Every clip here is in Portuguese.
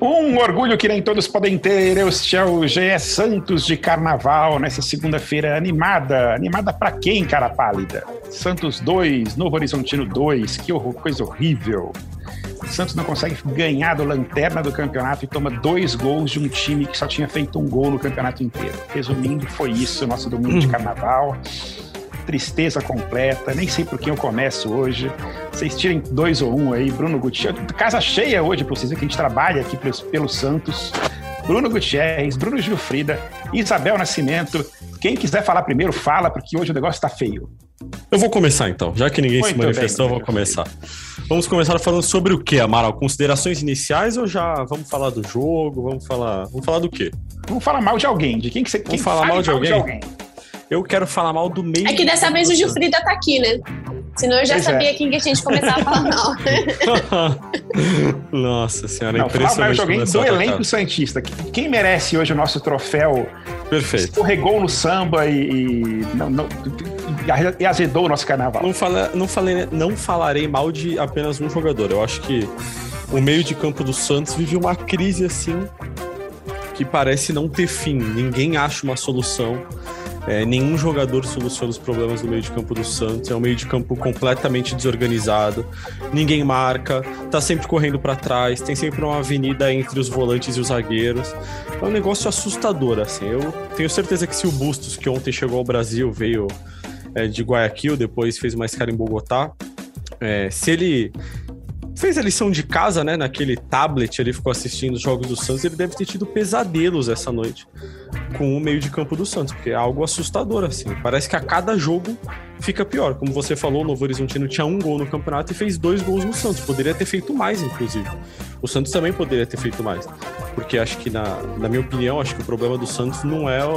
Um orgulho que nem todos podem ter, este é o GE Santos de Carnaval, nessa segunda-feira animada. Animada para quem, cara pálida? Santos 2, Novo Horizontino 2, que coisa horrível. Santos não consegue ganhar do lanterna do campeonato e toma dois gols de um time que só tinha feito um gol no campeonato inteiro. Resumindo, foi isso, nosso domingo de carnaval. Tristeza completa, nem sei por quem eu começo hoje. Vocês tirem dois ou um aí, Bruno Gutierrez. Casa cheia hoje para vocês, que a gente trabalha aqui pelo, pelo Santos. Bruno Gutierrez, Bruno Gilfrida, Isabel Nascimento. Quem quiser falar primeiro, fala, porque hoje o negócio está feio. Eu vou começar então, já que ninguém Muito se manifestou, bem, eu vou começar. Vamos começar falando sobre o que, Amaral? Considerações iniciais ou já vamos falar do jogo? Vamos falar, vamos falar do quê? Vamos falar mal de alguém, de quem que você quem vamos falar mal de, mal alguém? de alguém? Eu quero falar mal do meio. É que dessa vez o Gilfrida tá aqui, né? Senão eu já pois é. sabia é. quem que a gente começava a falar mal. Nossa senhora, Não, impressionante. Falar alguém do elenco Santista. Quem merece hoje o nosso troféu? Perfeito. Escorregou no samba e, e não, não, e azedou o nosso carnaval. Não, fala, não, falei, não falarei mal de apenas um jogador. Eu acho que o meio de campo do Santos vive uma crise assim que parece não ter fim. Ninguém acha uma solução. É, nenhum jogador soluciona os problemas do meio de campo do Santos. É um meio de campo completamente desorganizado. Ninguém marca, tá sempre correndo para trás, tem sempre uma avenida entre os volantes e os zagueiros. É um negócio assustador, assim. Eu tenho certeza que se o Bustos, que ontem chegou ao Brasil, veio é, de Guayaquil, depois fez uma escala em Bogotá, é, se ele fez a lição de casa, né, naquele tablet, ele ficou assistindo os jogos do Santos, ele deve ter tido pesadelos essa noite com o meio de campo do Santos, porque é algo assustador, assim. Parece que a cada jogo fica pior. Como você falou, o Novo Horizontino tinha um gol no campeonato e fez dois gols no Santos. Poderia ter feito mais, inclusive. O Santos também poderia ter feito mais. Porque acho que, na, na minha opinião, acho que o problema do Santos não é o,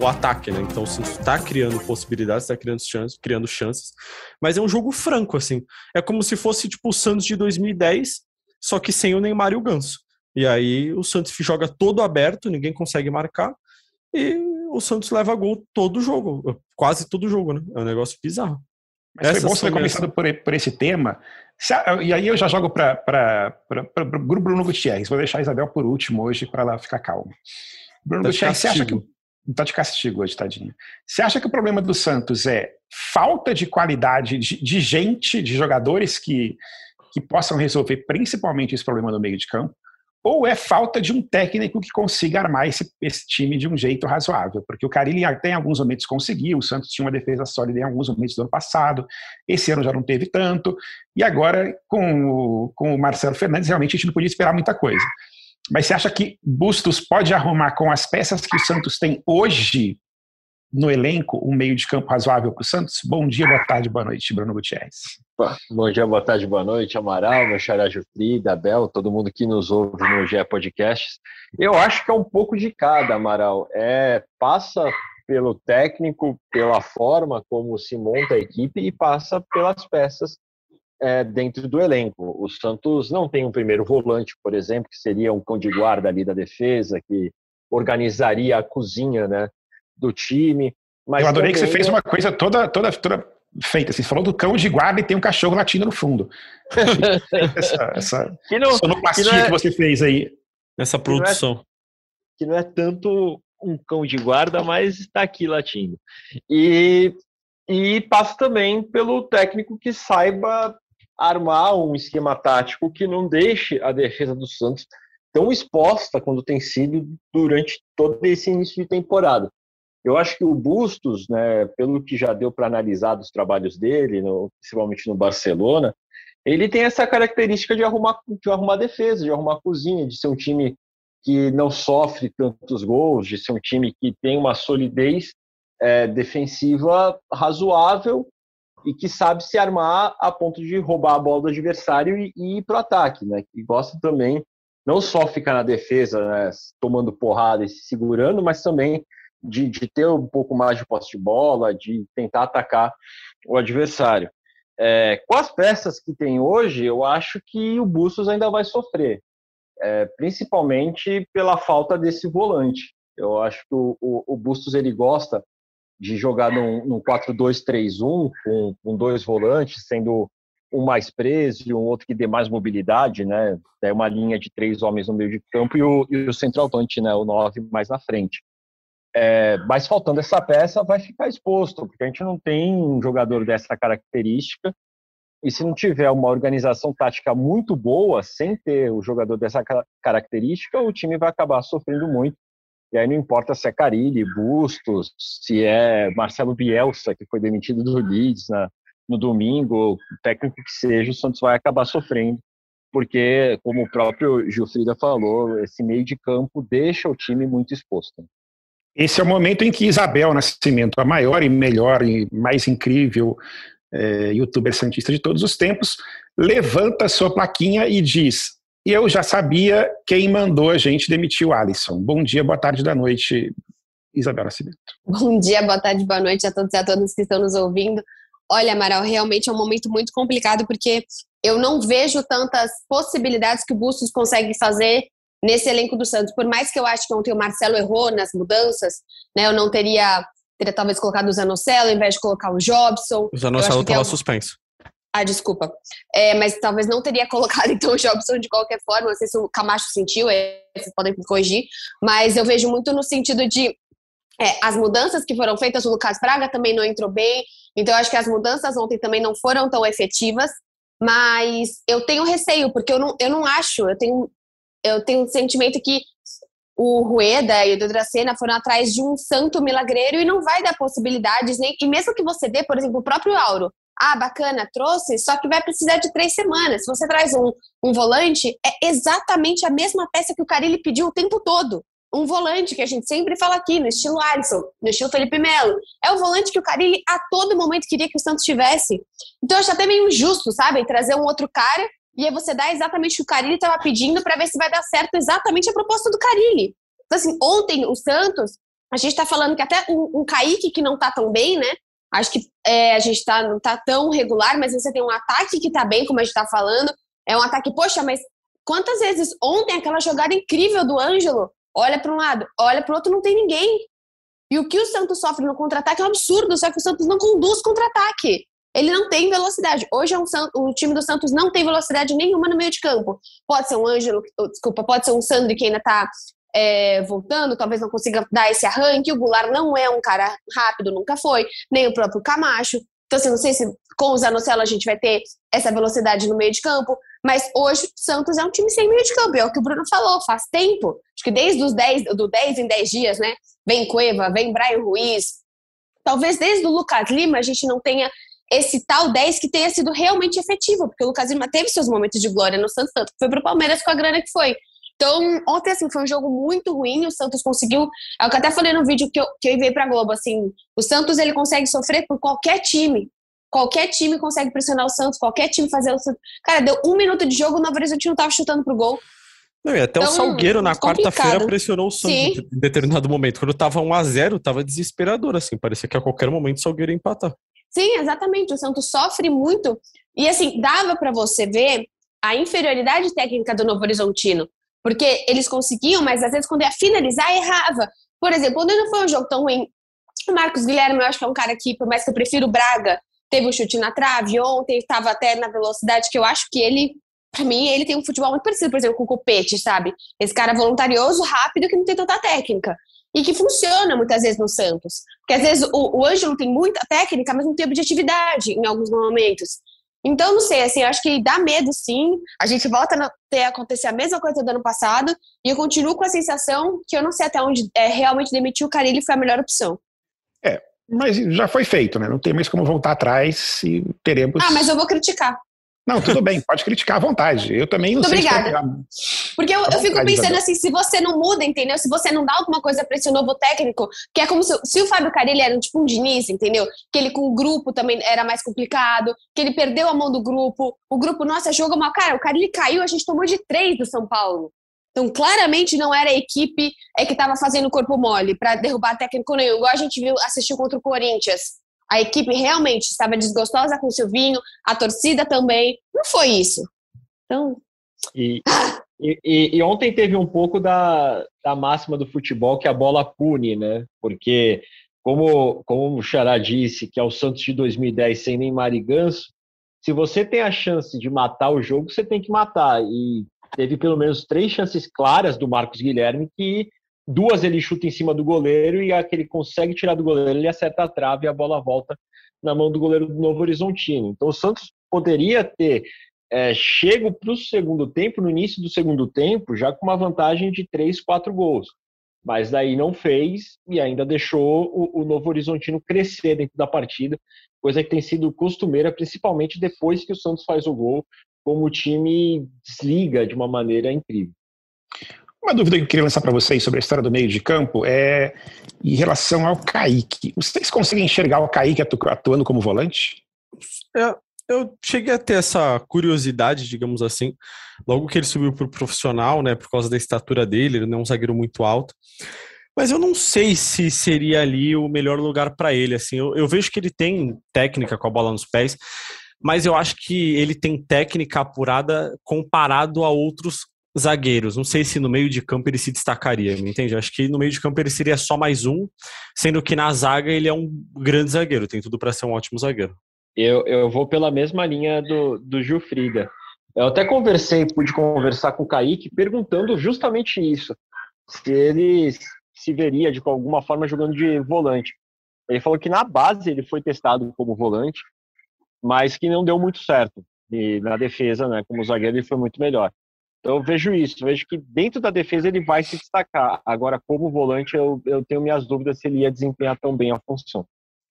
o ataque, né? Então o Santos está criando possibilidades, está criando chances, criando chances. Mas é um jogo franco, assim. É como se fosse, tipo, o Santos de 2010, só que sem o Neymar e o Ganso. E aí o Santos joga todo aberto, ninguém consegue marcar e o Santos leva gol todo jogo, quase todo jogo, né? É um negócio bizarro. Mas Essa foi bom começado por, por esse tema. E aí eu já jogo para o Bruno Gutierrez. Vou deixar a Isabel por último hoje para ela ficar calma. Bruno tá Gutierrez, você acha que. Tá de castigo hoje, tadinha. Você acha que o problema do Santos é falta de qualidade de, de gente, de jogadores que, que possam resolver principalmente esse problema no meio de campo? Ou é falta de um técnico que consiga armar esse, esse time de um jeito razoável, porque o Carilli até em alguns momentos conseguiu, o Santos tinha uma defesa sólida em alguns momentos do ano passado, esse ano já não teve tanto, e agora com o, com o Marcelo Fernandes realmente a gente não podia esperar muita coisa. Mas você acha que Bustos pode arrumar com as peças que o Santos tem hoje no elenco um meio de campo razoável para o Santos? Bom dia, boa tarde, boa noite, Bruno Gutierrez. Bom dia, boa tarde, boa noite, Amaral, meu xará Jufrida, Abel, todo mundo que nos ouve no GE Podcasts. Eu acho que é um pouco de cada, Amaral. É, passa pelo técnico, pela forma como se monta a equipe e passa pelas peças é, dentro do elenco. O Santos não tem um primeiro volante, por exemplo, que seria um cão de guarda ali da defesa, que organizaria a cozinha né, do time. Mas Eu adorei que você fez uma coisa toda, toda, toda feita. Assim, você falou do cão de guarda e tem um cachorro latindo no fundo. essa essa que não, sonoplastia que, não é, que, você fez aí. Nessa produção. Que não, é, que não é tanto um cão de guarda, mas está aqui latindo. E, e passa também pelo técnico que saiba armar um esquema tático que não deixe a defesa do Santos tão exposta quando tem sido durante todo esse início de temporada. Eu acho que o Bustos, né, pelo que já deu para analisar dos trabalhos dele, no, principalmente no Barcelona, ele tem essa característica de arrumar, de arrumar defesa, de arrumar cozinha, de ser um time que não sofre tantos gols, de ser um time que tem uma solidez é, defensiva razoável e que sabe se armar a ponto de roubar a bola do adversário e, e ir para o ataque, né? Que gosta também não só ficar na defesa, né, tomando porrada e se segurando, mas também de, de ter um pouco mais de posse de bola, de tentar atacar o adversário. É, com as peças que tem hoje, eu acho que o Bustos ainda vai sofrer, é, principalmente pela falta desse volante. Eu acho que o, o, o Bustos ele gosta de jogar num, num 4-2-3-1 com, com dois volantes, sendo um mais preso e um outro que dê mais mobilidade, né? É uma linha de três homens no meio de campo e o, e o centralmente, né? O nove mais na frente. É, mas faltando essa peça, vai ficar exposto, porque a gente não tem um jogador dessa característica. E se não tiver uma organização tática muito boa, sem ter o jogador dessa característica, o time vai acabar sofrendo muito. E aí não importa se é Carilli, Bustos, se é Marcelo Bielsa, que foi demitido do Leeds na, no domingo, o técnico que seja, o Santos vai acabar sofrendo, porque, como o próprio Gilfrida falou, esse meio de campo deixa o time muito exposto. Esse é o momento em que Isabel Nascimento, a maior e melhor e mais incrível é, youtuber santista de todos os tempos, levanta sua plaquinha e diz: Eu já sabia quem mandou a gente demitir o Alisson. Bom dia, boa tarde, da noite, Isabel Nascimento. Bom dia, boa tarde, boa noite a todos e a todas que estão nos ouvindo. Olha, Amaral, realmente é um momento muito complicado porque eu não vejo tantas possibilidades que o Bustos consegue fazer nesse elenco do Santos. Por mais que eu acho que ontem o Marcelo errou nas mudanças, né? Eu não teria, teria talvez colocado o Zanocelo ao invés de colocar o Jobson. O Zanocelo estava suspenso. Ah, desculpa. É, mas talvez não teria colocado então o Jobson de qualquer forma. Não sei se o Camacho sentiu, é, vocês podem me corrigir. Mas eu vejo muito no sentido de é, as mudanças que foram feitas, o Lucas Braga também não entrou bem, então eu acho que as mudanças ontem também não foram tão efetivas, mas eu tenho receio, porque eu não, eu não acho, eu tenho, eu tenho um sentimento que o Rueda e o Dracena foram atrás de um santo milagreiro e não vai dar possibilidades, nem, e mesmo que você dê, por exemplo, o próprio Auro, ah, bacana, trouxe, só que vai precisar de três semanas. Se você traz um, um volante, é exatamente a mesma peça que o Carilli pediu o tempo todo um volante que a gente sempre fala aqui, no estilo Alisson, no estilo Felipe Melo. É o volante que o Carilli a todo momento queria que o Santos tivesse. Então eu acho até meio injusto, sabe? Trazer um outro cara e aí você dá exatamente o que o Carilli estava pedindo para ver se vai dar certo exatamente a proposta do Carilli. Então, assim, ontem o Santos, a gente está falando que até um, um Kaique que não está tão bem, né? Acho que é, a gente tá, não está tão regular, mas você tem um ataque que está bem, como a gente está falando. É um ataque, poxa, mas quantas vezes ontem aquela jogada incrível do Ângelo olha para um lado, olha para o outro, não tem ninguém. E o que o Santos sofre no contra-ataque é um absurdo, só que o Santos não conduz contra-ataque. Ele não tem velocidade. Hoje é um, o time do Santos não tem velocidade nenhuma no meio de campo. Pode ser um Ângelo, desculpa, pode ser um Sandro que ainda está é, voltando, talvez não consiga dar esse arranque. O Goulart não é um cara rápido, nunca foi, nem o próprio Camacho. Então, assim, não sei se com o Zanocelo a gente vai ter essa velocidade no meio de campo. Mas hoje o Santos é um time sem meio de campo, é o que o Bruno falou, faz tempo. Acho que desde os 10, do 10 em 10 dias, né? Vem Cueva, vem Brian Ruiz. Talvez desde o Lucas Lima a gente não tenha esse tal 10 que tenha sido realmente efetivo, porque o Lucas Lima teve seus momentos de glória no Santos, tanto foi pro Palmeiras com a grana que foi. Então, ontem, assim, foi um jogo muito ruim, o Santos conseguiu, é o que eu até falei no vídeo que eu, que eu enviei pra Globo, assim, o Santos, ele consegue sofrer por qualquer time, Qualquer time consegue pressionar o Santos, qualquer time fazer o Santos. Cara, deu um minuto de jogo, o Novo Horizonte não tava chutando pro gol. Não, e até então, o Salgueiro na quarta-feira pressionou o Santos Sim. em determinado momento. Quando tava 1 a 0 tava desesperador, assim. Parecia que a qualquer momento o Salgueiro ia empatar. Sim, exatamente. O Santos sofre muito. E assim, dava para você ver a inferioridade técnica do Novo Horizontino. Porque eles conseguiam, mas às vezes quando ia finalizar, errava. Por exemplo, quando não foi um jogo tão ruim, o Marcos Guilherme, eu acho que é um cara que, por mais que eu prefiro o Braga, teve um chute na trave, ontem estava até na velocidade que eu acho que ele, para mim, ele tem um futebol muito parecido, por exemplo, com o Copete, sabe? Esse cara voluntarioso, rápido, que não tem tanta técnica. E que funciona muitas vezes no Santos. Porque às vezes o, o Ângelo tem muita técnica, mas não tem objetividade em alguns momentos. Então, não sei, assim, eu acho que dá medo sim. A gente volta a ter acontecer a mesma coisa do ano passado, e eu continuo com a sensação que eu não sei até onde é, realmente demitir o Carilli foi a melhor opção. É, mas já foi feito, né? Não tem mais como voltar atrás e teremos. Ah, mas eu vou criticar. Não, tudo bem, pode criticar à vontade. Eu também não Muito sei obrigada. Porque eu, eu fico pensando assim, se você não muda, entendeu? Se você não dá alguma coisa para esse novo técnico, que é como se, se o Fábio Carilli era tipo um Diniz, entendeu? Que ele com o grupo também era mais complicado, que ele perdeu a mão do grupo, o grupo, nossa, jogou mal. Cara, o Carilli caiu, a gente tomou de três do São Paulo. Então, claramente não era a equipe é, que estava fazendo corpo mole para derrubar técnico nenhum, igual a gente viu, assistiu contra o Corinthians. A equipe realmente estava desgostosa com o Silvinho, a torcida também. Não foi isso. Então. E, e, e, ontem teve um pouco da, da máxima do futebol que a bola pune, né? Porque como, como o Xará disse, que é o Santos de 2010 sem Neymar e Ganso, se você tem a chance de matar o jogo, você tem que matar. E teve pelo menos três chances claras do Marcos Guilherme que duas ele chuta em cima do goleiro e a que ele consegue tirar do goleiro, ele acerta a trave e a bola volta na mão do goleiro do Novo Horizontino. Então o Santos poderia ter é, chego para o segundo tempo, no início do segundo tempo, já com uma vantagem de três, quatro gols. Mas daí não fez e ainda deixou o, o Novo Horizontino crescer dentro da partida, coisa que tem sido costumeira, principalmente depois que o Santos faz o gol, como o time desliga de uma maneira incrível. Uma dúvida que eu queria lançar para vocês sobre a história do meio de campo é em relação ao Kaique. Vocês conseguem enxergar o Kaique atuando como volante? É, eu cheguei a ter essa curiosidade, digamos assim, logo que ele subiu para o profissional, né, por causa da estatura dele, ele não é um zagueiro muito alto. Mas eu não sei se seria ali o melhor lugar para ele. Assim, eu, eu, vejo que ele tem técnica com a bola nos pés, mas eu acho que ele tem técnica apurada comparado a outros zagueiros. Não sei se no meio de campo ele se destacaria, me entende? Acho que no meio de campo ele seria só mais um, sendo que na zaga ele é um grande zagueiro, tem tudo para ser um ótimo zagueiro. Eu, eu vou pela mesma linha do, do Gil Frida. Eu até conversei, pude conversar com o Kaique, perguntando justamente isso. Se ele se veria de alguma forma jogando de volante. Ele falou que na base ele foi testado como volante, mas que não deu muito certo. E na defesa, né, como zagueiro, ele foi muito melhor. Então eu vejo isso, eu vejo que dentro da defesa ele vai se destacar. Agora, como volante, eu, eu tenho minhas dúvidas se ele ia desempenhar tão bem a função.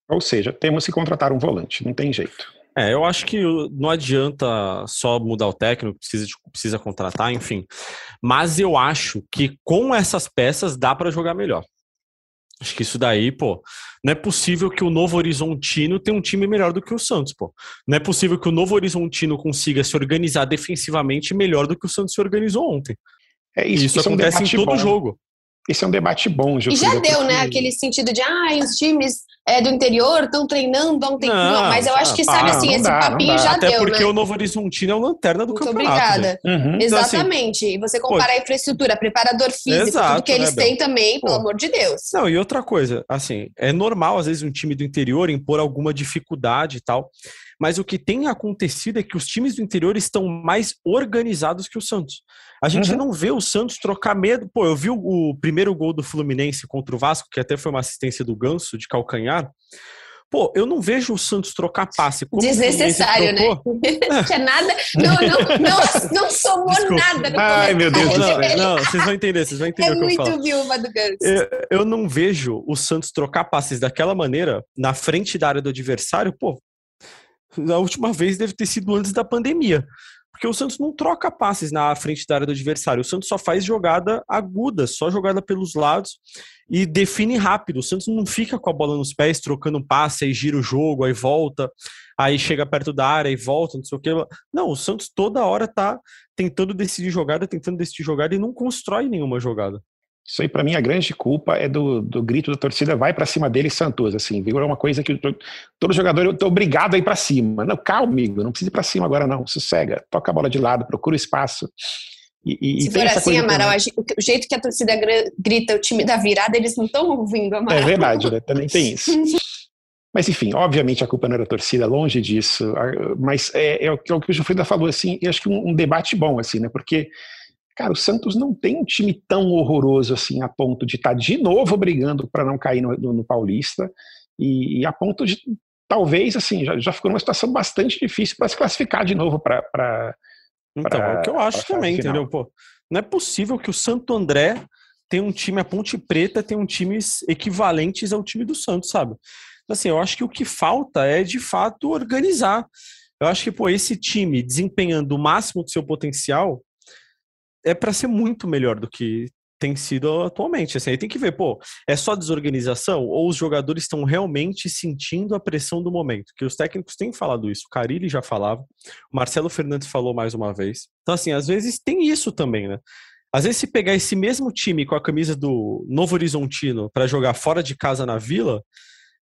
Ou seja, temos que contratar um volante, não tem jeito. É, eu acho que não adianta só mudar o técnico, precisa, precisa contratar, enfim. Mas eu acho que com essas peças dá para jogar melhor. Acho que isso daí, pô, não é possível que o Novo Horizontino tenha um time melhor do que o Santos, pô. Não é possível que o Novo Horizontino consiga se organizar defensivamente melhor do que o Santos se organizou ontem. É isso, isso, isso acontece é um em todo bom. jogo. Isso é um debate bom, Gil. E já deu, né? Aquele sentido de, ah, os times é, do interior estão treinando há um tempo. Não, não, mas eu acho que, ah, sabe assim, esse dá, papinho já Até deu, porque né? o Novo Horizontino é o lanterna do Muito campeonato. obrigada. Uhum. Exatamente. Então, assim, e você compara a infraestrutura, preparador físico, exato, tudo que eles né, têm também, pô. pelo amor de Deus. Não, e outra coisa, assim, é normal, às vezes, um time do interior impor alguma dificuldade e tal. Mas o que tem acontecido é que os times do interior estão mais organizados que o Santos. A gente uhum. não vê o Santos trocar medo. Pô, eu vi o, o primeiro gol do Fluminense contra o Vasco, que até foi uma assistência do Ganso de calcanhar. Pô, eu não vejo o Santos trocar passe. Como Desnecessário, né? que é nada. Não, não, não, não somou Desculpa. nada. No Ai, meu Deus. Não, não, vocês vão entender, vocês vão entender é o que eu falo. Muito viúva do Ganso. Eu, eu, não vejo o Santos trocar passes daquela maneira na frente da área do adversário. Pô, a última vez deve ter sido antes da pandemia. Porque o Santos não troca passes na frente da área do adversário. O Santos só faz jogada aguda, só jogada pelos lados e define rápido. O Santos não fica com a bola nos pés, trocando passe, aí gira o jogo, aí volta, aí chega perto da área e volta, não sei o que. Não, o Santos toda hora tá tentando decidir jogada, tentando decidir jogada e não constrói nenhuma jogada. Isso aí, para mim, a grande culpa é do, do grito da torcida, vai para cima dele, Santos, assim, viu? É uma coisa que todo jogador eu tô obrigado a ir para cima. Não, calma, amigo, não precisa ir para cima agora, não. Sossega, toca a bola de lado, procura espaço. E, e, Se for assim, Amaral, o jeito que a torcida grita o time da virada, eles não estão ouvindo, Amaral. É verdade, né? Também tem isso. Mas, enfim, obviamente a culpa não era a torcida, longe disso. Mas é, é, o que o Gilfrida falou, assim, e acho que um, um debate bom, assim, né? Porque Cara, o Santos não tem um time tão horroroso assim a ponto de estar tá de novo brigando para não cair no, no, no Paulista e, e, a ponto de talvez assim já, já ficou numa situação bastante difícil para se classificar de novo para então é o que eu acho também, final. entendeu? Pô, não é possível que o Santo André tenha um time a Ponte Preta tenha um times equivalentes ao time do Santos, sabe? Então, assim, eu acho que o que falta é de fato organizar. Eu acho que pô, esse time desempenhando o máximo do seu potencial é para ser muito melhor do que tem sido atualmente. Assim, aí tem que ver, pô, é só desorganização ou os jogadores estão realmente sentindo a pressão do momento? Que os técnicos têm falado isso. O Carilli já falava, o Marcelo Fernandes falou mais uma vez. Então, assim, às vezes tem isso também, né? Às vezes, se pegar esse mesmo time com a camisa do Novo Horizontino para jogar fora de casa na Vila,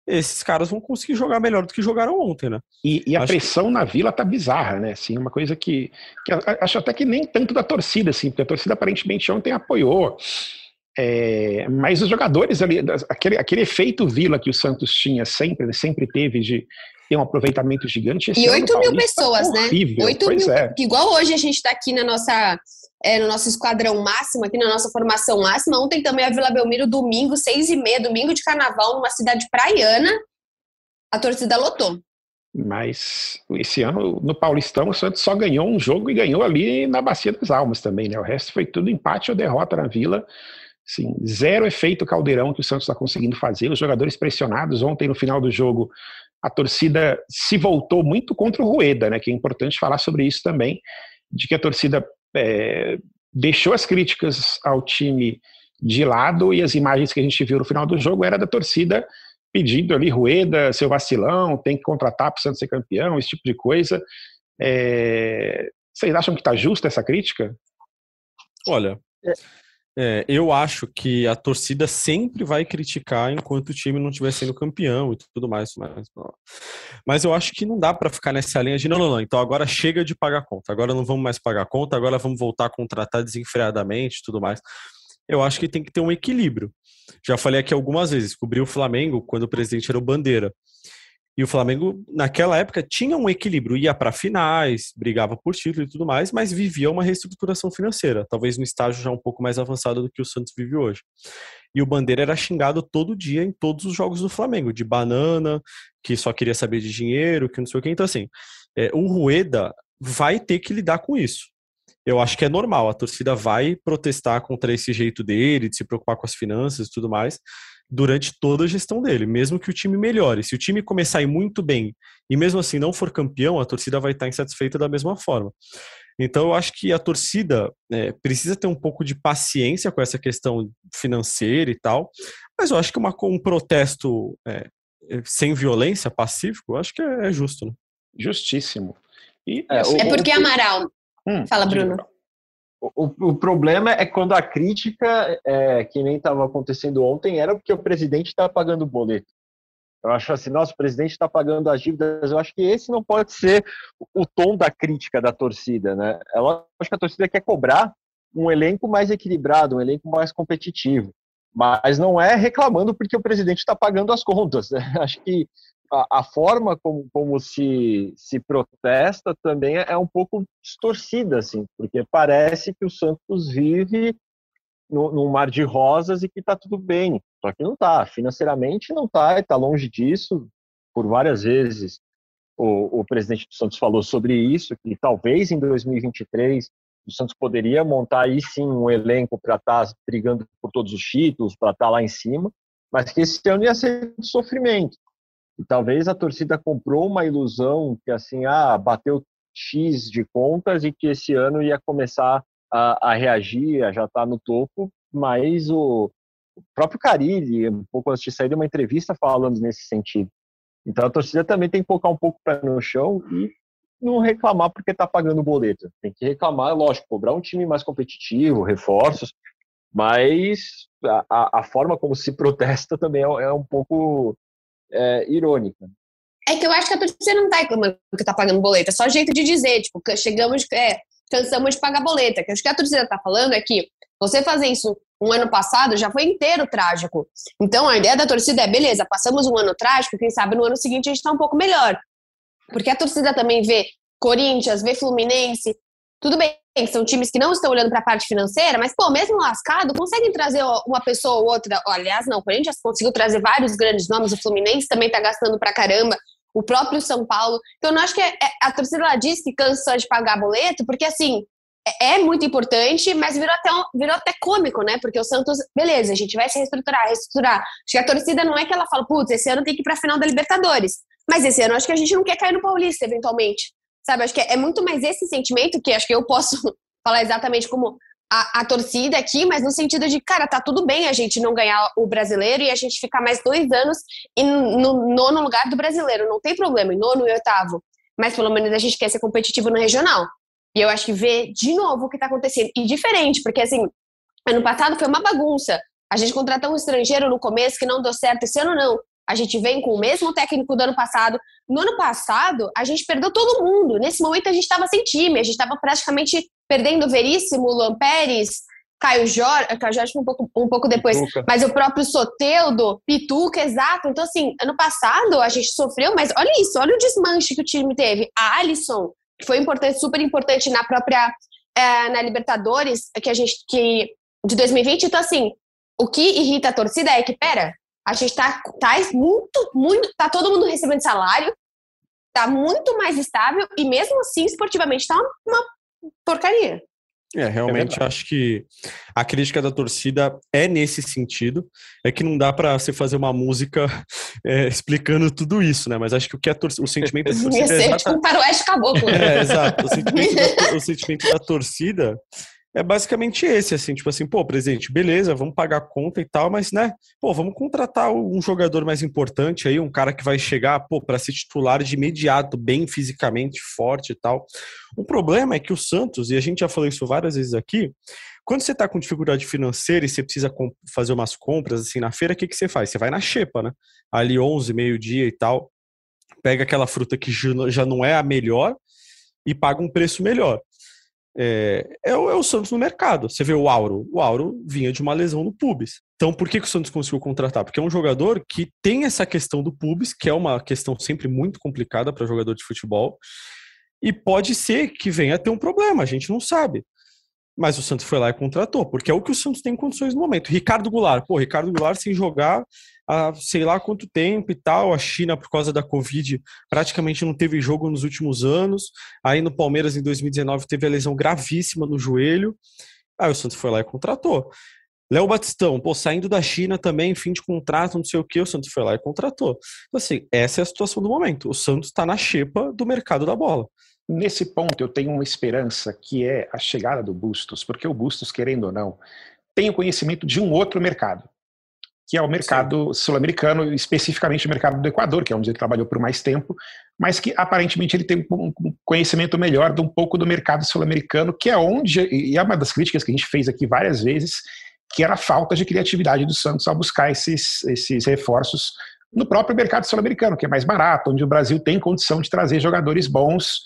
esses caras vão conseguir jogar melhor do que jogaram ontem, né? E, e a acho pressão que... na vila tá bizarra, né? Assim, uma coisa que, que acho até que nem tanto da torcida, assim, porque a torcida aparentemente ontem apoiou. É, mas os jogadores ali, aquele, aquele efeito vila que o Santos tinha sempre, sempre teve de ter um aproveitamento gigante. e 8 mil pessoas, né? 8 mil, é. Igual hoje a gente está aqui na nossa, é, no nosso esquadrão máximo, aqui na nossa formação máxima. Ontem também a Vila Belmiro, domingo, seis e meia, domingo de carnaval, numa cidade praiana, a torcida lotou. Mas esse ano, no Paulistão, o Santos só ganhou um jogo e ganhou ali na Bacia das Almas também, né? O resto foi tudo empate ou derrota na Vila. Sim, zero efeito caldeirão que o Santos está conseguindo fazer. Os jogadores pressionados. Ontem, no final do jogo, a torcida se voltou muito contra o Rueda, né? Que é importante falar sobre isso também, de que a torcida é, deixou as críticas ao time de lado e as imagens que a gente viu no final do jogo era da torcida pedindo ali Rueda, seu vacilão, tem que contratar para o Santos ser campeão, esse tipo de coisa. É, vocês acham que está justa essa crítica? Olha, é. Eu acho que a torcida sempre vai criticar enquanto o time não estiver sendo campeão e tudo mais, mas, eu acho que não dá para ficar nessa linha de não, não, não, então agora chega de pagar conta, agora não vamos mais pagar conta, agora vamos voltar a contratar desenfreadamente tudo mais. Eu acho que tem que ter um equilíbrio. Já falei aqui algumas vezes, cobri o Flamengo quando o presidente era o Bandeira. E o Flamengo, naquela época, tinha um equilíbrio, ia para finais, brigava por título e tudo mais, mas vivia uma reestruturação financeira, talvez no estágio já um pouco mais avançado do que o Santos vive hoje. E o Bandeira era xingado todo dia em todos os jogos do Flamengo, de banana, que só queria saber de dinheiro, que não sei o que. Então, assim, é, o Rueda vai ter que lidar com isso. Eu acho que é normal, a torcida vai protestar contra esse jeito dele, de se preocupar com as finanças e tudo mais, durante toda a gestão dele, mesmo que o time melhore. Se o time começar a ir muito bem e mesmo assim não for campeão, a torcida vai estar insatisfeita da mesma forma. Então eu acho que a torcida é, precisa ter um pouco de paciência com essa questão financeira e tal, mas eu acho que uma, um protesto é, é sem violência, pacífico, eu acho que é, é justo. Né? Justíssimo. E, é, assim, é porque, Amaral, hum, fala Bruno. O, o, problema é quando a crítica, é, que nem estava acontecendo ontem, era porque o presidente está pagando o boleto. Eu acho assim, nossa, o presidente está pagando as dívidas. Eu acho que esse não pode ser o tom da crítica da torcida, né? Eu acho que a torcida quer cobrar um elenco mais equilibrado, um elenco mais competitivo, mas não é reclamando porque o presidente está pagando as contas. Né? Acho que a, a, forma como, como se, se protesta também é, um pouco distorcida, assim, porque parece que o Santos vive num mar de rosas e que está tudo bem. Só que não está. Financeiramente não está, está longe disso. Por várias vezes o, o presidente do Santos falou sobre isso, que talvez em 2023 o Santos poderia montar aí sim um elenco para estar tá brigando por todos os títulos, para estar tá lá em cima, mas que esse ano ia ser de sofrimento. E talvez a torcida comprou uma ilusão que assim, ah, bateu X de contas e que esse ano ia começar a, a reagir, a já estar tá no topo, mas o, o próprio Carilli, um pouco antes de sair, deu uma entrevista falando nesse sentido. Então a torcida também tem que colocar um pouco pé no chão e não reclamar porque está pagando boleto. Tem que reclamar, lógico, cobrar um time mais competitivo, reforços, mas a, a forma como se protesta também é, é um pouco é, irônica. É que eu acho que a torcida não tá reclamando que tá pagando boleta, é só jeito de dizer, tipo, chegamos, é, cansamos de pagar. Que acho que a torcida tá falando é que você fazer isso um ano passado já foi inteiro trágico. Então a ideia da torcida é, beleza, passamos um ano trágico, quem sabe no ano seguinte a gente tá um pouco melhor. Porque a torcida também vê Corinthians, vê Fluminense, tudo bem, são times que não estão olhando para a parte financeira, mas, pô, mesmo lascado, conseguem trazer uma pessoa ou outra. Aliás, não, o Corinthians conseguiu trazer vários grandes nomes, o Fluminense também está gastando para caramba, o próprio São Paulo. Então, eu não acho que é, é, a torcida lá diz que cansa de pagar boleto, porque, assim, é, é muito importante, mas virou até, um, virou até cômico, né? Porque o Santos, beleza, a gente vai se reestruturar, reestruturar. Acho que a torcida não é que ela fala, putz, esse ano tem que ir para a final da Libertadores. Mas esse ano acho que a gente não quer cair no Paulista, eventualmente. Sabe, acho que é, é muito mais esse sentimento que acho que eu posso falar exatamente como a, a, torcida aqui, mas no sentido de, cara, tá tudo bem a gente não ganhar o brasileiro e a gente ficar mais dois anos no nono lugar do brasileiro. Não tem problema, em nono e oitavo. Mas pelo menos a gente quer ser competitivo no regional. E eu acho que ver de novo o que tá acontecendo. E diferente, porque assim, ano passado foi uma bagunça. A gente contratou um estrangeiro no começo que não deu certo, esse ano não. A gente vem com o mesmo técnico do ano passado. No ano passado, a gente perdeu todo mundo. Nesse momento, a gente estava sem time. A gente estava praticamente perdendo Veríssimo, Luan Pérez, Caio Jorge, Caio Jorge um pouco, um pouco depois, Pituca. mas o próprio Soteudo, Pituca, exato. Então, assim, ano passado a gente sofreu, mas olha isso, olha o desmanche que o time teve. A Alisson, que foi importante, super importante na própria é, na Libertadores, que a gente que de 2020. Então, assim, o que irrita a torcida é que, pera, a gente tá, tá muito, muito, tá todo mundo recebendo salário, tá muito mais estável e mesmo assim, esportivamente, tá uma, porcaria. É, realmente é acho que a crítica da torcida é nesse sentido. É que não dá para você fazer uma música é, explicando tudo isso, né? Mas acho que o que a torcida, o sentimento da torcida. Ia ser é exata... tipo um caboclo. É, exato. O sentimento, da, o sentimento da torcida é basicamente esse, assim, tipo assim, pô, presidente, beleza, vamos pagar a conta e tal, mas, né, pô, vamos contratar um jogador mais importante aí, um cara que vai chegar, pô, para ser titular de imediato, bem fisicamente, forte e tal. O problema é que o Santos, e a gente já falou isso várias vezes aqui, quando você tá com dificuldade financeira e você precisa fazer umas compras, assim, na feira, o que que você faz? Você vai na xepa, né? Ali 11, meio-dia e tal, pega aquela fruta que já não é a melhor e paga um preço melhor é, é, o, é, o, Santos no mercado. Você vê o Auro. O Auro vinha de uma lesão no pubis. Então, por que, que o Santos conseguiu contratar? Porque é um jogador que tem essa questão do pubis, que é uma questão sempre muito complicada para jogador de futebol. E pode ser que venha a ter um problema, a gente não sabe. Mas o Santos foi lá e contratou, porque é o que o Santos tem condições no momento. Ricardo Goulart, pô, Ricardo Goulart sem jogar há sei lá quanto tempo e tal. A China, por causa da Covid, praticamente não teve jogo nos últimos anos. Aí no Palmeiras, em 2019, teve a lesão gravíssima no joelho. Aí o Santos foi lá e contratou. Léo Batistão, pô, saindo da China também, fim de contrato, não sei o que, o Santos foi lá e contratou. Então, assim, essa é a situação do momento. O Santos está na xepa do mercado da bola. Nesse ponto, eu tenho uma esperança que é a chegada do Bustos, porque o Bustos, querendo ou não, tem o conhecimento de um outro mercado, que é o mercado sul-americano, especificamente o mercado do Equador, que é onde ele trabalhou por mais tempo, mas que aparentemente ele tem um conhecimento melhor de um pouco do mercado sul-americano, que é onde, e é uma das críticas que a gente fez aqui várias vezes, que era a falta de criatividade do Santos ao buscar esses, esses reforços no próprio mercado sul-americano, que é mais barato, onde o Brasil tem condição de trazer jogadores bons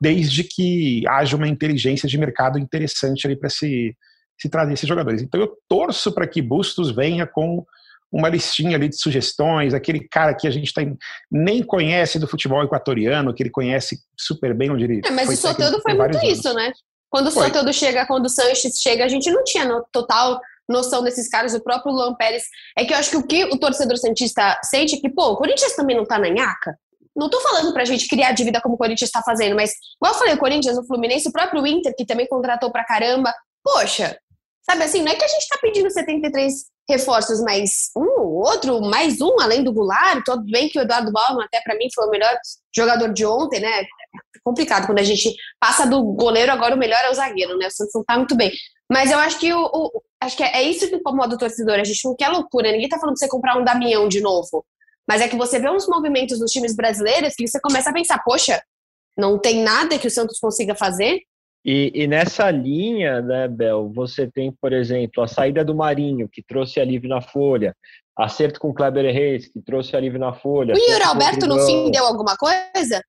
desde que haja uma inteligência de mercado interessante ali para se, se trazer esses jogadores. Então eu torço para que Bustos venha com uma listinha ali de sugestões, aquele cara que a gente tem, nem conhece do futebol equatoriano, que ele conhece super bem onde ele é, Mas o Soteldo foi muito anos. isso, né? Quando o Soteldo chega, quando o Sanches chega, a gente não tinha no, total noção desses caras, o próprio Luan Pérez. É que eu acho que o que o torcedor santista sente é que, pô, o Corinthians também não tá na nhaca não tô falando pra gente criar dívida como o Corinthians está fazendo, mas, igual eu falei, o Corinthians, o Fluminense, o próprio Inter, que também contratou pra caramba. Poxa, sabe assim, não é que a gente tá pedindo 73 reforços, mas um ou outro, mais um, além do Goulart. Tudo bem que o Eduardo Bauman, até para mim, foi o melhor jogador de ontem, né? É complicado quando a gente passa do goleiro, agora o melhor é o zagueiro, né? O Santos não tá muito bem. Mas eu acho que o, o acho que é, é isso que incomoda o torcedor. A gente não quer loucura. Ninguém tá falando de você comprar um Damião de novo. Mas é que você vê uns movimentos dos times brasileiros que você começa a pensar, poxa, não tem nada que o Santos consiga fazer. E, e, nessa linha, né, Bel, você tem, por exemplo, a saída do Marinho, que trouxe alívio na folha, acerto com o Kleber Reis, que trouxe alívio na folha. O Yuri Alberto, no fim, deu alguma coisa?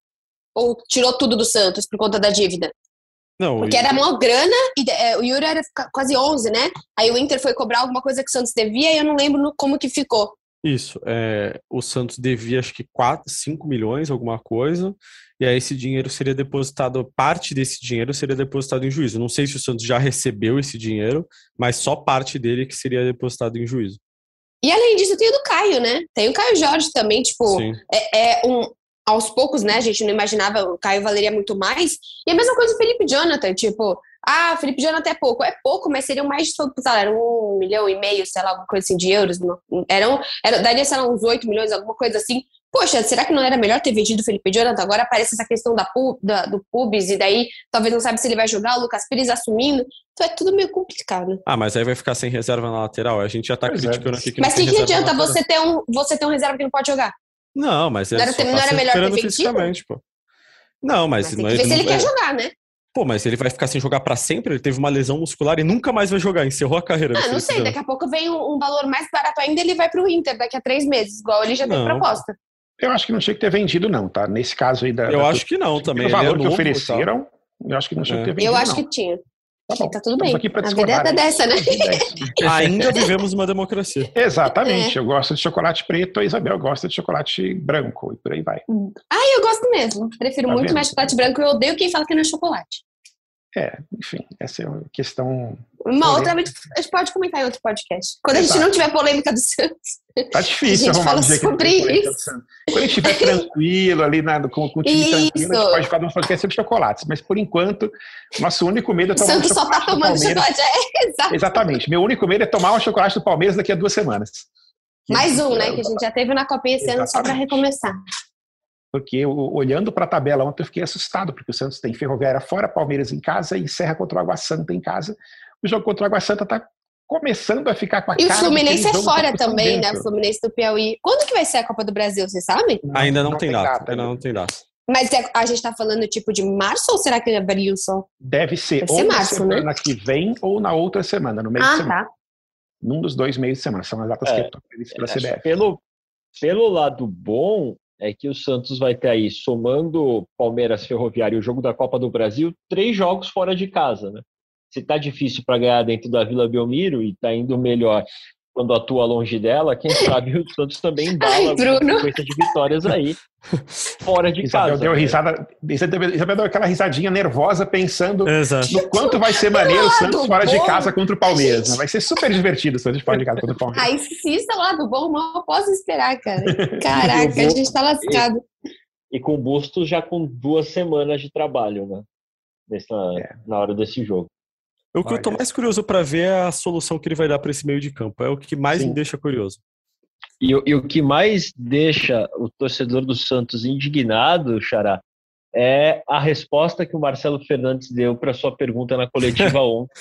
Ou tirou tudo do Santos por conta da dívida? Não, Porque era maior grana, e é, o Yuri era quase 11, né? Aí o Inter foi cobrar alguma coisa que o Santos devia e eu não lembro como que ficou. Isso. É, o Santos devia acho que 4, 5 milhões, alguma coisa, e aí esse dinheiro seria depositado, parte desse dinheiro seria depositado em juízo. Não sei se o Santos já recebeu esse dinheiro, mas só parte dele que seria depositado em juízo. E além disso, tem o do Caio, né? Tem o Caio Jorge também, tipo, é, é, um. Aos poucos, né? A gente não imaginava, o Caio valeria muito mais. E a mesma coisa o Felipe Jonathan, tipo, ah, Felipe Jonathan é pouco. É pouco, mas seriam mais de todo, era um milhão e meio, sei lá, alguma coisa assim, de euros. Eram, era, daria, sei lá, uns 8 milhões, alguma coisa assim. Poxa, será que não era melhor ter vendido o Felipe Jonathan? Agora aparece essa questão da, da, do Pubis, e daí talvez não sabe se ele vai jogar, o Lucas Pires assumindo. Então é tudo meio complicado. Ah, mas aí vai ficar sem reserva na lateral. A gente já tá pois é. criticando é. aqui que Mas o que, que adianta você ter, um, você ter um reserva que não pode jogar? Não, mas é não era, só não tá era melhor ter vendido? Pô. Não, mas... mas tem que ver se ele quer jogar, né? Pô, mas ele vai ficar sem jogar para sempre? Ele teve uma lesão muscular e nunca mais vai jogar, encerrou a carreira. Ah, não sei, daqui a pouco vem um, valor mais barato ainda ele vai pro Inter daqui a três meses, igual ele já tem proposta. Eu acho que não tinha que ter vendido, não, tá? Nesse caso aí da. Eu da acho que não também. O valor é que ofereceram, eu acho que não tinha é. que ter vendido. Eu acho não. que tinha. Tá bom. Tá tudo bem. Aqui a vida é dessa, né? Ainda vivemos uma democracia. Exatamente. É. Eu gosto de chocolate preto, a Isabel gosta de chocolate branco e por aí vai. Ah, eu gosto mesmo. Prefiro tá muito vendo? mais chocolate branco. Eu odeio quem fala que não é chocolate. É, enfim, essa é uma questão. Uma outra vez a gente pode comentar em outro podcast. Quando Exato. a gente não tiver polêmica do Santos. Tá difícil arrumar um dia sobre isso. Quando a gente estiver tranquilo ali na, com, com o time isso. tranquilo, a gente pode fazer um podcast sobre chocolates. Mas por enquanto, nosso único medo é tomar Santos um chocolate. Só tá tomando chocolate. É, exato. Exatamente. Meu único medo é tomar um chocolate do Palmeiras daqui a duas semanas. Mais um, né? Que a gente já teve na Copinha esse ano só para recomeçar porque olhando para a tabela ontem eu fiquei assustado, porque o Santos tem Ferroviária fora, Palmeiras em casa e encerra contra o Água Santa em casa. O jogo contra o Água Santa está começando a ficar com a e cara... E o Fluminense é fora também, né? O Fluminense do Piauí. Quando que vai ser a Copa do Brasil, você sabe? Não, ainda não, não tem, tem data, ainda não tem data. Mas é, a gente está falando tipo de março ou será que varia o som? Deve ser, Deve ser ou março, na né? semana né? que vem ou na outra semana, no meio ah, de semana. Tá. Num dos dois meios de semana, são as datas é, que estão pela CBF. Pelo, pelo lado bom, é que o Santos vai ter aí, somando Palmeiras Ferroviário e o jogo da Copa do Brasil, três jogos fora de casa, né? Se tá difícil para ganhar dentro da Vila Belmiro e tá indo melhor quando atua longe dela, quem sabe o Santos também embala uma sequência de vitórias aí, fora de Isabel casa. Deu né? risada, Isabel deu aquela risadinha nervosa pensando Exato. no quanto vai ser maneiro o Santos fora bom. de casa contra o Palmeiras. Né? Vai ser super divertido o Santos fora de casa contra o Palmeiras. Aí se isso é lado bom, mal posso esperar, cara. Caraca, a gente tá lascado. E, e com o Bustos já com duas semanas de trabalho, né? Nessa, é. Na hora desse jogo. O que eu tô mais curioso para ver é a solução que ele vai dar para esse meio de campo. É o que mais Sim. me deixa curioso. E, e, o que mais deixa o torcedor do Santos indignado, Xará, é a resposta que o Marcelo Fernandes deu para sua pergunta na coletiva ontem.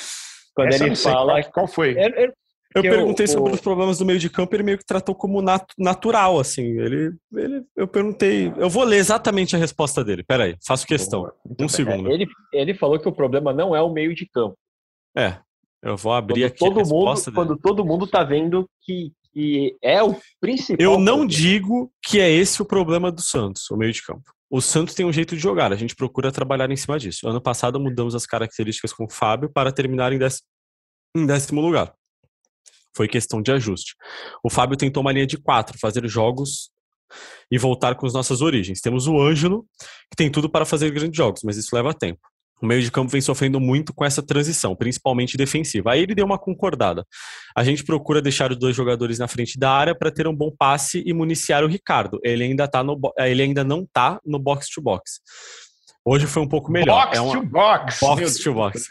Quando Essa ele fala. Qual, qual foi? É, é, eu perguntei sobre os problemas do meio de campo, ele meio que tratou como nat natural, assim. Ele, ele, eu perguntei, eu vou ler exatamente a resposta dele. Peraí, faço questão. um segundo. Ele, ele falou que o problema não é o meio de campo. É, eu vou abrir quando aqui todo a mundo, dele. Quando todo mundo tá vendo que, que é o principal. Eu não problema. digo que é esse o problema do Santos, o meio de campo. O Santos tem um jeito de jogar, a gente procura trabalhar em cima disso. Ano passado mudamos as características com o Fábio para terminar em décimo, em décimo lugar. Foi questão de ajuste. O Fábio tentou uma linha de quatro, fazer jogos e voltar com as nossas origens. Temos o Ângelo, que tem tudo para fazer grandes jogos, mas isso leva tempo. O meio de campo vem sofrendo muito com essa transição, principalmente defensiva. Aí ele deu uma concordada. A gente procura deixar os dois jogadores na frente da área para ter um bom passe e municiar o Ricardo. Ele ainda, tá no, ele ainda não está no box to box. Hoje foi um pouco melhor. Box é uma... to box. Box to box.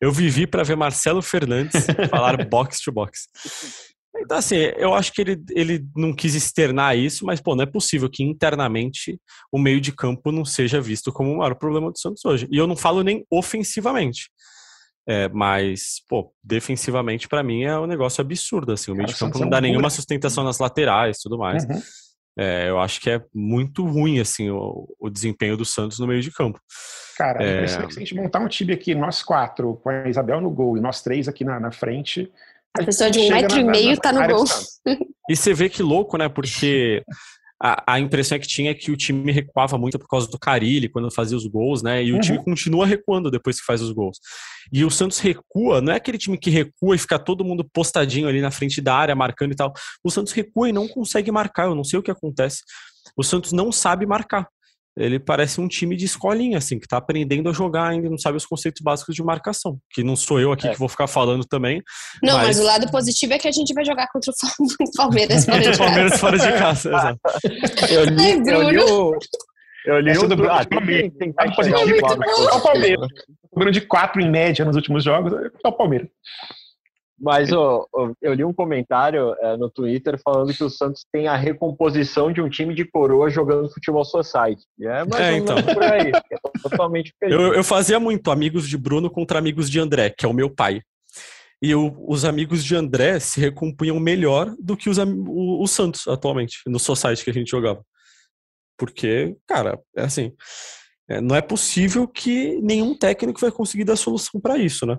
Eu vivi para ver Marcelo Fernandes falar box to box. Então, assim, eu acho que ele, ele não quis externar isso, mas, pô, não é possível que internamente o meio de campo não seja visto como o maior problema do Santos hoje. E eu não falo nem ofensivamente. É, mas, pô, defensivamente, para mim, é um negócio absurdo, assim. O meio Cara, de campo não dá nenhuma sustentação nas laterais e tudo mais. Uhum. É, eu acho que é muito ruim, assim, o, o, desempenho do Santos no meio de campo. Cara, é... se a gente montar um time aqui, nós quatro, com a Isabel no gol e nós três aqui na, na frente, a pessoa de um metro na, e meio está no gol. E você vê que louco, né? Porque a, a, impressão que tinha é que o time recuava muito por causa do Carilli quando fazia os gols, né? E uhum. o time continua recuando depois que faz os gols. E o Santos recua, não é aquele time que recua e fica todo mundo postadinho ali na frente da área, marcando e tal. O Santos recua e não consegue marcar, eu não sei o que acontece. O Santos não sabe marcar ele parece um time de escolinha, assim, que está aprendendo a jogar ainda, não sabe os conceitos básicos de marcação. Que não sou eu aqui é. que vou ficar falando também. Não, mas... mas... o lado positivo é que a gente vai jogar contra o Palmeiras fora de casa. Palmeiras fora de casa, exato. Eu li, Ai, eu li o... Eu li o... Do... Ah, tem, tem, tem, positivo, é o Palmeiras. Número de quatro em média nos últimos jogos é o Palmeiras. Mas eu li um comentário é, no Twitter falando que o Santos tem a recomposição de um time de coroa jogando futebol society. E é mais é, então. por aí. É totalmente eu, eu, fazia muito amigos de Bruno contra amigos de André, que é o meu pai. E eu, os amigos de André se recompunham melhor do que os, o, o Santos atualmente, no society que a gente jogava. Porque, cara, é assim, é, não é possível que nenhum técnico vai conseguir dar solução para isso, né?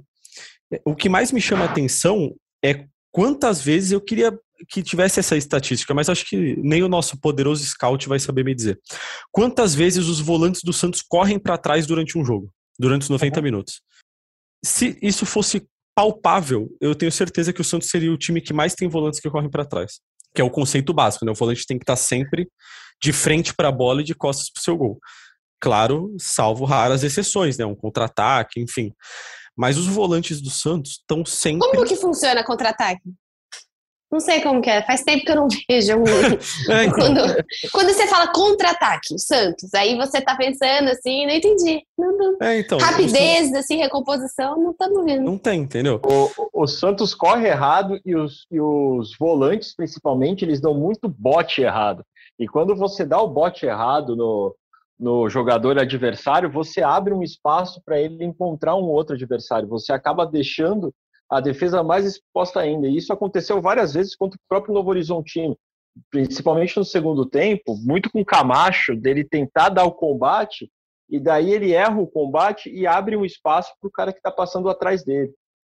O que mais me chama atenção é quantas vezes eu queria que tivesse essa estatística, mas acho que nem o nosso poderoso scout vai saber me dizer. Quantas vezes os volantes do Santos correm para trás durante um jogo, durante os 90 uhum. minutos? se isso fosse palpável, eu tenho certeza que o Santos seria o time que mais tem volantes que correm para trás. Que é o conceito básico, né? O volante tem que estar tá sempre de frente para a bola e de costas para o seu gol. Claro, salvo raras exceções, né? Um contra-ataque, enfim. Mas os volantes do Santos estão sempre. Como que funciona contra-ataque? Não sei como que é, faz tempo que eu não vejo um... é, então. quando, quando você fala contra-ataque, o Santos, aí você tá pensando assim, não entendi. Não, não. É, então, Rapidez, assim, recomposição, não estamos vendo. Não tem, entendeu? O, o Santos corre errado e os, e os volantes, principalmente, eles dão muito bote errado. E quando você dá o bote errado no, no jogador adversário, você abre um espaço para ele encontrar um outro adversário. Você acaba deixando a defesa mais exposta ainda. E isso aconteceu várias vezes contra o próprio Novo Horizontino, principalmente no segundo tempo, muito com o Camacho, dele tentar dar o combate, e daí ele erra o combate e abre um espaço para o cara que está passando atrás dele.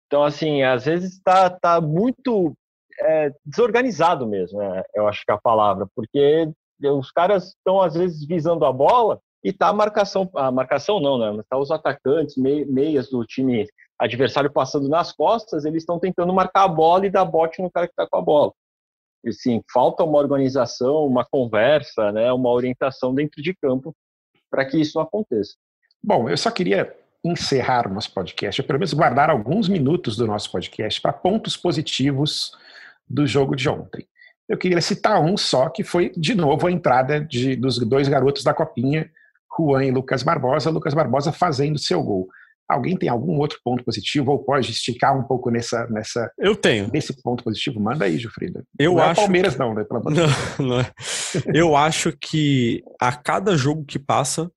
Então, assim, às vezes está tá muito é, desorganizado mesmo, né? eu acho que é a palavra, porque os caras estão, às vezes, visando a bola e tá a marcação, a marcação não, né? Mas tá os atacantes, meias do time adversário passando nas costas, eles estão tentando marcar a bola e dar bote no cara que está com a bola. E sim, falta uma organização, uma conversa, né, uma orientação dentro de campo para que isso aconteça. Bom, eu só queria encerrar o nosso podcast, ou pelo menos guardar alguns minutos do nosso podcast para pontos positivos do jogo de ontem. Eu queria citar um só, que foi, de novo, a entrada de, dos dois garotos da Copinha, Juan e Lucas Barbosa, Lucas Barbosa fazendo seu gol. Alguém tem algum outro ponto positivo ou pode esticar um pouco nessa nessa Eu tenho. Nesse ponto positivo? Manda aí, Gilfrida. Eu não acho é Palmeiras que... não, né? Não, não é. Eu acho que a cada jogo que passa,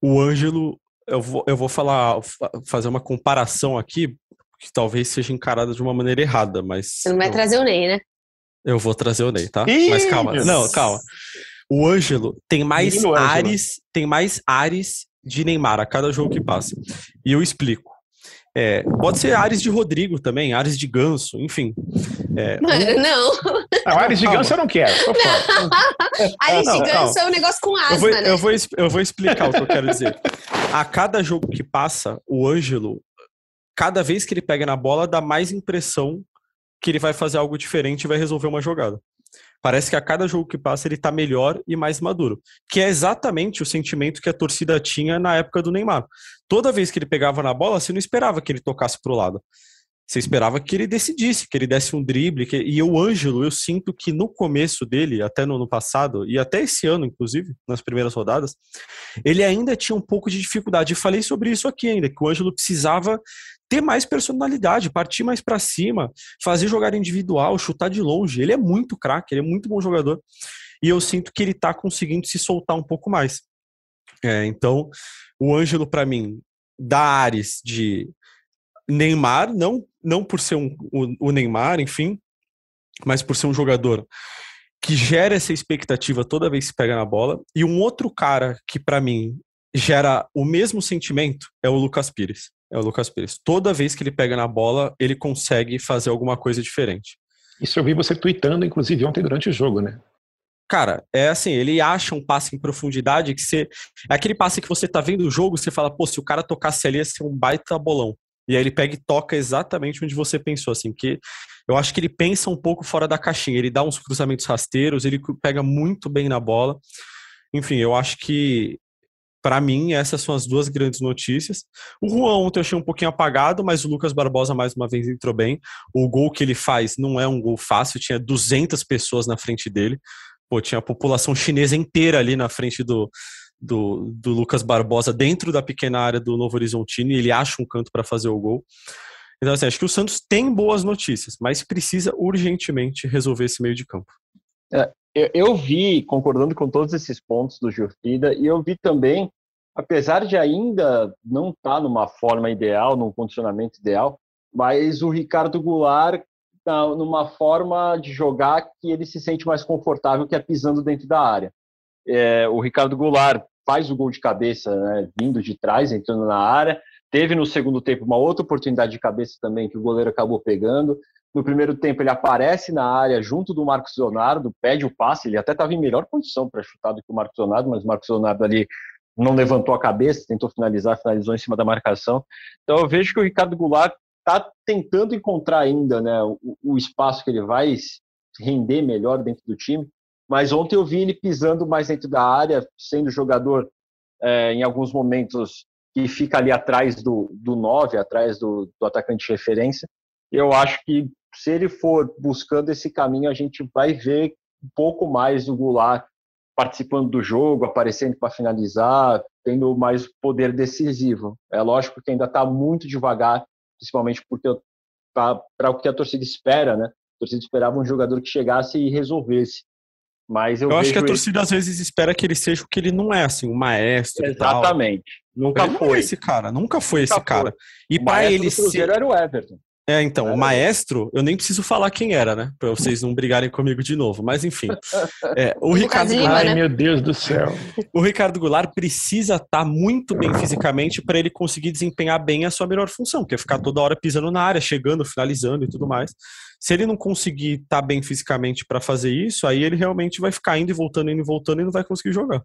o Ângelo eu vou, eu vou falar fazer uma comparação aqui que talvez seja encarada de uma maneira errada, mas Você não vai eu... trazer o Ney, né? Eu vou trazer o Ney, tá? Isso. Mas calma. Não, calma. O Ângelo tem mais ares, tem mais ares de Neymar a cada jogo que passa. E eu explico. É, pode ser Ares de Rodrigo também, Ares de Ganso, enfim. É, não. Não, Ares de Ganso eu não quero. Ares de Ganso é um negócio com asma, eu vou, né? eu vou, eu vou explicar o que eu quero dizer. A cada jogo que passa, o Ângelo, cada vez que ele pega na bola, dá mais impressão que ele vai fazer algo diferente e vai resolver uma jogada. Parece que a cada jogo que passa ele está melhor e mais maduro. Que é exatamente o sentimento que a torcida tinha na época do Neymar. Toda vez que ele pegava na bola, você não esperava que ele tocasse para o lado. Você esperava que ele decidisse, que ele desse um drible. Que... E o Ângelo, eu sinto que no começo dele, até no ano passado, e até esse ano, inclusive, nas primeiras rodadas, ele ainda tinha um pouco de dificuldade. E falei sobre isso aqui ainda, que o Ângelo precisava ter mais personalidade, partir mais para cima, fazer jogar individual, chutar de longe. Ele é muito craque, ele é muito bom jogador. E eu sinto que ele está conseguindo se soltar um pouco mais. É, então, o Ângelo, para mim, dá ares de Neymar, não, não por ser um, o, o Neymar, enfim, mas por ser um jogador que gera essa expectativa toda vez que pega na bola. E um outro cara que, para mim, gera o mesmo sentimento é o Lucas Pires é o Lucas Pires. Toda vez que ele pega na bola, ele consegue fazer alguma coisa diferente. Isso eu vi você tweetando, inclusive, ontem durante o jogo, né? Cara, é assim, ele acha um passe em profundidade que você. É aquele passe que você tá vendo o jogo, você fala, pô, se o cara tocasse ali ia ser um baita bolão. E aí ele pega e toca exatamente onde você pensou, assim, que eu acho que ele pensa um pouco fora da caixinha, ele dá uns cruzamentos rasteiros, ele pega muito bem na bola. Enfim, eu acho que para mim, essas são as duas grandes notícias. O Juan ontem eu achei um pouquinho apagado, mas o Lucas Barbosa mais uma vez entrou bem. O gol que ele faz não é um gol fácil, tinha 200 pessoas na frente dele. Pô, tinha a população chinesa inteira ali na frente do, do, do Lucas Barbosa, dentro da pequena área do Novo Horizontino, e ele acha um canto para fazer o gol. Então, assim, acho que o Santos tem boas notícias, mas precisa urgentemente resolver esse meio de campo. É, eu, eu vi, concordando com todos esses pontos do Gilfrida, e eu vi também, apesar de ainda não estar tá numa forma ideal, num condicionamento ideal, mas o Ricardo Goulart está numa forma de jogar que ele se sente mais confortável, que é pisando dentro da área. É, o Ricardo Goulart faz o gol de cabeça, né, vindo de trás, entrando na área. Teve no segundo tempo uma outra oportunidade de cabeça também que o goleiro acabou pegando. No primeiro tempo, ele aparece na área junto do Marcos Leonardo, pede o passe. Ele até estava em melhor condição para chutar do que o Marcos Leonardo, mas o Marcos Leonardo ali não levantou a cabeça, tentou finalizar, finalizou em cima da marcação. Então eu vejo que o Ricardo Goulart está tentando encontrar ainda né, o, o, espaço que ele vai render melhor dentro do time. Mas ontem eu vi ele pisando mais dentro da área, sendo jogador é, em alguns momentos que fica ali atrás do, do 9, atrás do, do atacante de referência. Eu acho que se ele for buscando esse caminho, a gente vai ver um pouco mais do Goulart participando do jogo, aparecendo para finalizar, tendo mais poder decisivo. É lógico que ainda está muito devagar, principalmente porque para o que a torcida espera, né? A torcida esperava um jogador que chegasse e resolvesse. Mas eu, eu acho que a torcida ele... às vezes espera que ele seja o que ele não é, assim, um maestro. Exatamente. Nunca ele foi. esse cara, nunca foi nunca esse foi. cara. E para ele ser. era o Everton. É, então, o maestro, eu nem preciso falar quem era, né? Pra vocês não brigarem comigo de novo. Mas enfim. É, o Ricardo Lima, Goulart. Ai, meu Deus do céu. O Ricardo Goulart precisa estar tá muito bem fisicamente para ele conseguir desempenhar bem a sua melhor função, que é ficar toda hora pisando na área, chegando, finalizando e tudo mais. Se ele não conseguir estar tá bem fisicamente para fazer isso, aí ele realmente vai ficar indo e voltando, indo e voltando e não vai conseguir jogar.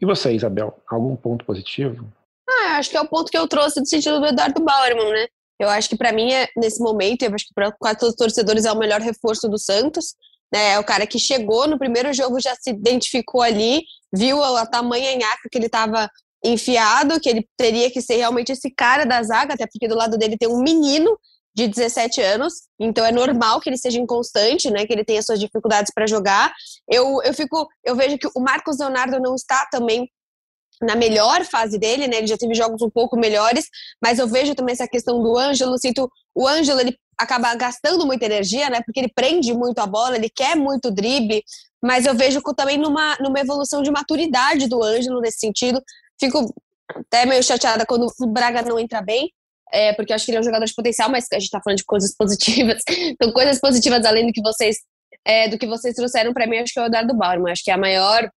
E você, Isabel? Algum ponto positivo? Ah, acho que é o ponto que eu trouxe do sentido do Eduardo Bauerman, né? Eu acho que para mim, é, nesse momento, eu acho que para quase todos os torcedores é o melhor reforço do Santos. Né? É o cara que chegou no primeiro jogo, já se identificou ali, viu a tamanha nhaca que ele estava enfiado, que ele teria que ser realmente esse cara da zaga, até porque do lado dele tem um menino de 17 anos, então é normal que ele seja inconstante, né, que ele tenha suas dificuldades para jogar. Eu, eu fico, eu vejo que o Marcos Leonardo não está também na melhor fase dele, né? Ele já teve jogos um pouco melhores, mas eu vejo também essa questão do Ângelo, sinto o Ângelo ele acaba gastando muita energia, né? Porque ele prende muito a bola, ele quer muito drible, mas eu vejo também numa, numa evolução de maturidade do Ângelo nesse sentido. Fico até meio chateada quando o Braga não entra bem, é, porque eu acho que ele é um jogador de potencial, mas a gente tá falando de coisas positivas. Então, coisas positivas além do que vocês é, do que vocês trouxeram para mim, acho que é o Eduardo Bauerman. Acho que é a maior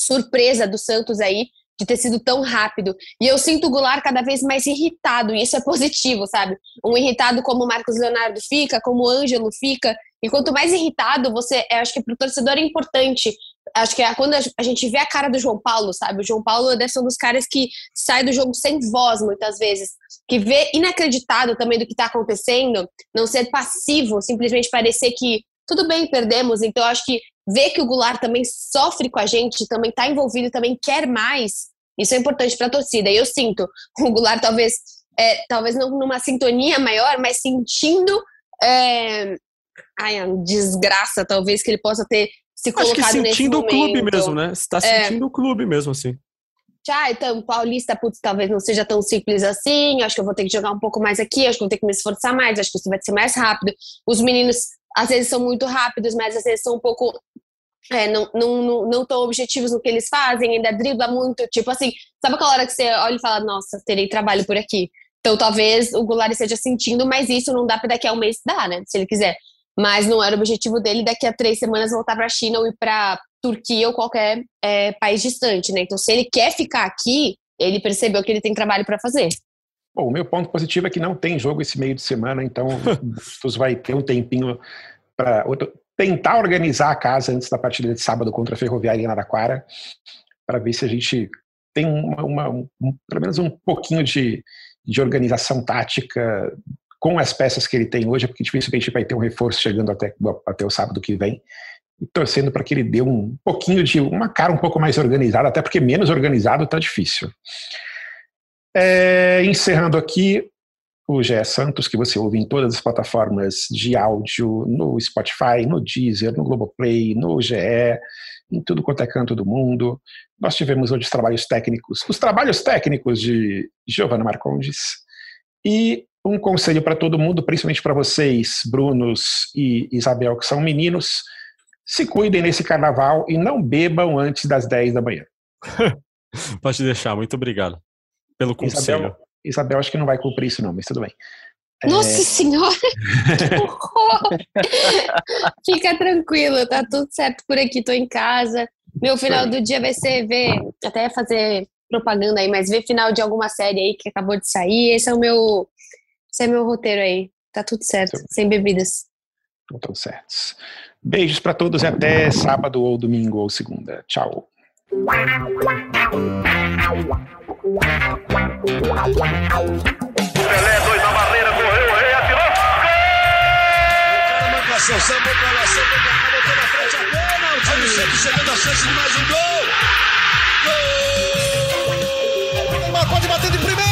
surpresa do Santos aí de ter sido tão rápido. E eu sinto o Goulart cada vez mais irritado, e isso é positivo, sabe? Um irritado como o Marcos Leonardo fica, como o Ângelo fica. E quanto mais irritado você, é, acho que para o torcedor é importante. Acho que é quando a gente vê a cara do João Paulo, sabe? O João Paulo deve ser um dos caras que sai do jogo sem voz, muitas vezes. Que vê inacreditado também do que está acontecendo, não ser passivo, simplesmente parecer que tudo bem, perdemos. Então, acho que ver que o Goulart também sofre com a gente, também está envolvido, também quer mais, isso é importante para a torcida. E eu sinto o Goulart talvez, é, talvez não numa sintonia maior, mas sentindo é, ai, desgraça, talvez, que ele possa ter se colocado Acho que sentindo o clube mesmo, né? Você tá é. sentindo o clube mesmo, assim. Ah, então, Paulista, putz, talvez não seja tão simples assim, acho que eu vou ter que jogar um pouco mais aqui, acho que eu vou ter que me esforçar mais, acho que isso vai ser mais rápido. Os meninos às vezes são muito rápidos, mas às vezes são um pouco é, não, não, não, não tão objetivos no que eles fazem, ainda dribla muito, tipo assim, sabe aquela hora que você olha e fala, nossa, terei trabalho por aqui. Então talvez o Goulart esteja sentindo, mas isso não dá para daqui a um mês dar, né? Se ele quiser. Mas não era o objetivo dele daqui a três semanas voltar para a China ou ir para Turquia ou qualquer é, país distante, né? Então se ele quer ficar aqui, ele percebeu que ele tem trabalho para fazer. Bom, o meu ponto positivo é que não tem jogo esse meio de semana, então Bustos vai ter um tempinho para tentar organizar a casa antes da partida de sábado contra a Ferroviária em Araraquara, para ver se a gente tem uma, uma um, pelo menos um pouquinho de, de organização tática com as peças que ele tem hoje, porque dificilmente vai ter um reforço chegando até, até o sábado que vem. Torcendo para que ele dê um pouquinho de uma cara um pouco mais organizada, até porque menos organizado está difícil. É, encerrando aqui o GE Santos, que você ouve em todas as plataformas de áudio, no Spotify, no Deezer, no Globoplay, no GE, em tudo quanto é canto do mundo. Nós tivemos hoje os trabalhos técnicos, os trabalhos técnicos de Giovanna Marcondes. E um conselho para todo mundo, principalmente para vocês, Brunos e Isabel, que são meninos, se cuidem nesse carnaval e não bebam antes das 10 da manhã. Pode deixar, muito obrigado pelo conselho. Isabel, Isabel acho que não vai cumprir isso não, mas tudo bem. Nossa é... senhora! Fica tranquilo, tá tudo certo por aqui, tô em casa. Meu final do dia vai ser ver, até fazer propaganda aí, mas ver final de alguma série aí que acabou de sair. Esse é o meu, esse é meu roteiro aí. Tá tudo certo, sem bebidas. Estão todos certos. Beijos para todos e até sábado ou domingo ou segunda. Tchau. Pelé, dois na barreira, correu, o rei, atirou. Gol! O cara manca a sanção, botou a sanção, botou na frente a pênalti. Olha o Santos chegando a chance de mais um gol. Gol! O Neymar pode bater de primeira.